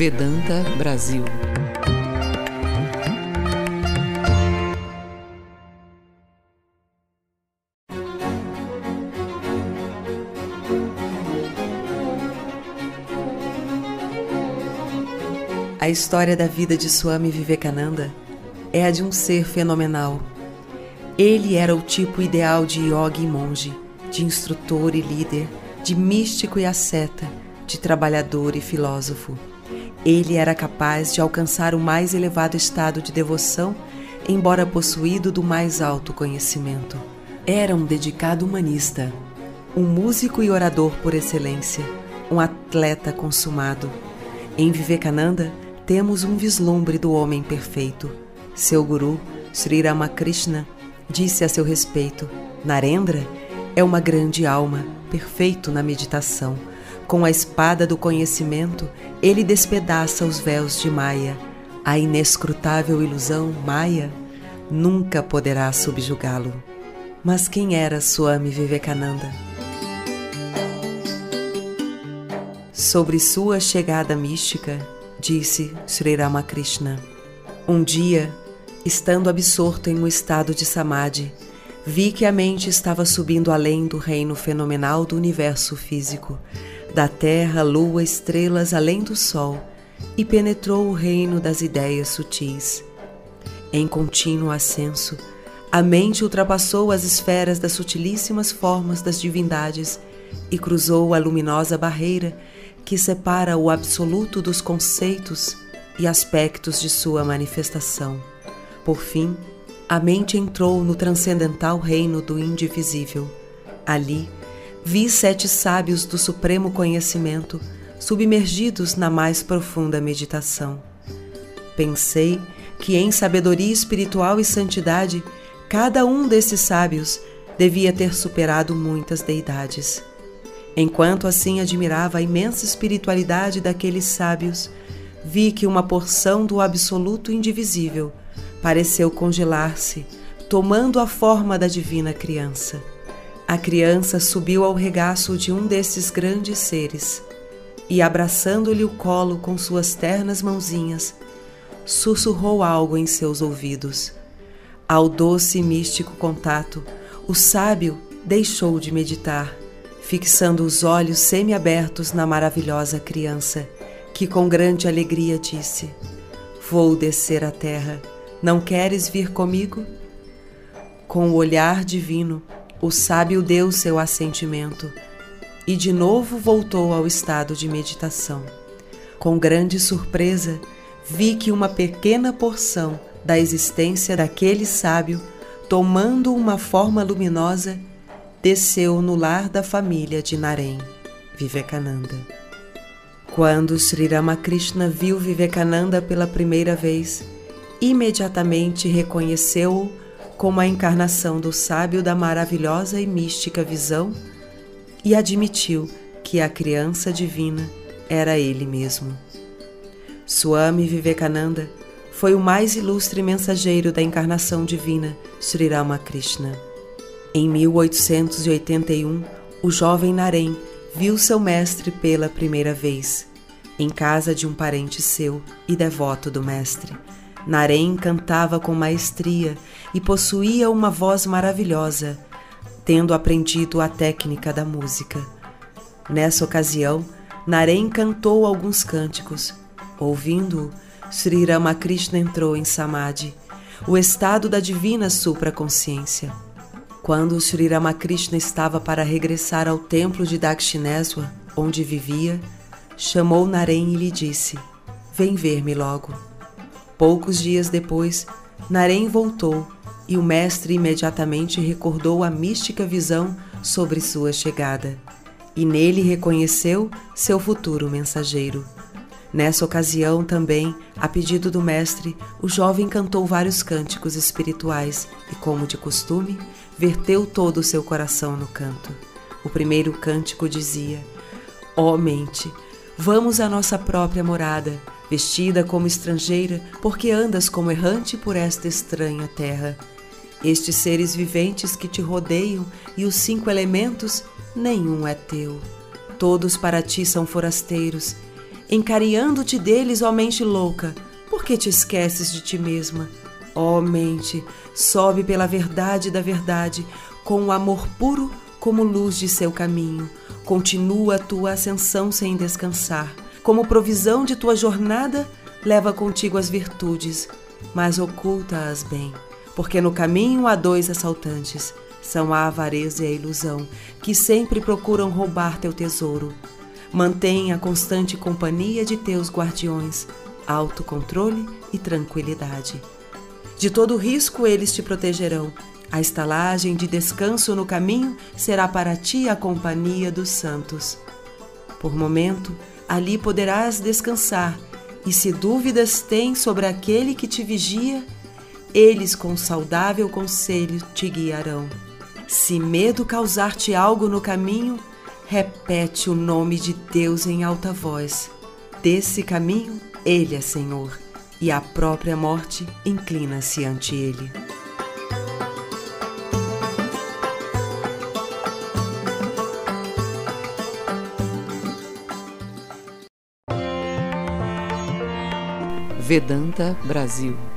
Vedanta Brasil. A história da vida de Swami Vivekananda é a de um ser fenomenal. Ele era o tipo ideal de yogi e monge, de instrutor e líder, de místico e asceta, de trabalhador e filósofo. Ele era capaz de alcançar o mais elevado estado de devoção, embora possuído do mais alto conhecimento. Era um dedicado humanista, um músico e orador por excelência, um atleta consumado. Em Vivekananda, temos um vislumbre do homem perfeito. Seu guru, Sri Ramakrishna, disse a seu respeito: Narendra é uma grande alma, perfeito na meditação. Com a espada do conhecimento, ele despedaça os véus de Maya. A inescrutável ilusão Maya nunca poderá subjugá-lo. Mas quem era Swami Vivekananda? Sobre sua chegada mística, disse Sri Ramakrishna. Um dia, estando absorto em um estado de samadhi, vi que a mente estava subindo além do reino fenomenal do universo físico, da terra, lua, estrelas, além do sol, e penetrou o reino das ideias sutis. Em contínuo ascenso, a mente ultrapassou as esferas das sutilíssimas formas das divindades e cruzou a luminosa barreira que separa o absoluto dos conceitos e aspectos de sua manifestação. Por fim, a mente entrou no transcendental reino do indivisível. Ali, vi sete sábios do supremo conhecimento submergidos na mais profunda meditação. Pensei que em sabedoria espiritual e santidade, cada um desses sábios devia ter superado muitas deidades. Enquanto assim admirava a imensa espiritualidade daqueles sábios, vi que uma porção do absoluto indivisível pareceu congelar-se, tomando a forma da divina criança. A criança subiu ao regaço de um desses grandes seres e, abraçando-lhe o colo com suas ternas mãozinhas, sussurrou algo em seus ouvidos. Ao doce e místico contato, o sábio deixou de meditar fixando os olhos semiabertos na maravilhosa criança, que com grande alegria disse: Vou descer à terra, não queres vir comigo? Com o olhar divino, o sábio deu seu assentimento e de novo voltou ao estado de meditação. Com grande surpresa, vi que uma pequena porção da existência daquele sábio, tomando uma forma luminosa, desceu no lar da família de Naren, Vivekananda. Quando Sri Ramakrishna viu Vivekananda pela primeira vez, imediatamente reconheceu-o como a encarnação do sábio da maravilhosa e mística visão e admitiu que a criança divina era ele mesmo. Swami Vivekananda foi o mais ilustre mensageiro da encarnação divina, Sri Ramakrishna. Em 1881, o jovem Narém viu seu mestre pela primeira vez, em casa de um parente seu e devoto do mestre. Narém cantava com maestria e possuía uma voz maravilhosa, tendo aprendido a técnica da música. Nessa ocasião, Narém cantou alguns cânticos. Ouvindo-o, Sri Ramakrishna entrou em Samadhi, o estado da divina supraconsciência. Quando Sri Ramakrishna estava para regressar ao templo de Dakshineswar, onde vivia, chamou Naren e lhe disse: Vem ver-me logo. Poucos dias depois, Naren voltou e o mestre imediatamente recordou a mística visão sobre sua chegada, e nele reconheceu seu futuro mensageiro. Nessa ocasião também, a pedido do mestre, o jovem cantou vários cânticos espirituais e, como de costume, verteu todo o seu coração no canto. O primeiro cântico dizia: Ó oh, mente, vamos à nossa própria morada, vestida como estrangeira, porque andas como errante por esta estranha terra. Estes seres viventes que te rodeiam e os cinco elementos, nenhum é teu. Todos para ti são forasteiros Encariando-te deles, ó mente louca, por que te esqueces de ti mesma? Ó mente, sobe pela verdade da verdade, com o amor puro como luz de seu caminho. Continua a tua ascensão sem descansar. Como provisão de tua jornada, leva contigo as virtudes, mas oculta-as bem, porque no caminho há dois assaltantes. São a avareza e a ilusão, que sempre procuram roubar teu tesouro. Mantém a constante companhia de teus guardiões, autocontrole e tranquilidade. De todo risco eles te protegerão. A estalagem de descanso no caminho será para ti a companhia dos santos. Por momento, ali poderás descansar, e se dúvidas tens sobre aquele que te vigia, eles com saudável conselho te guiarão. Se medo causar-te algo no caminho, repete o nome de Deus em alta voz. Desse caminho, Ele é Senhor, e a própria morte inclina-se ante Ele. Vedanta Brasil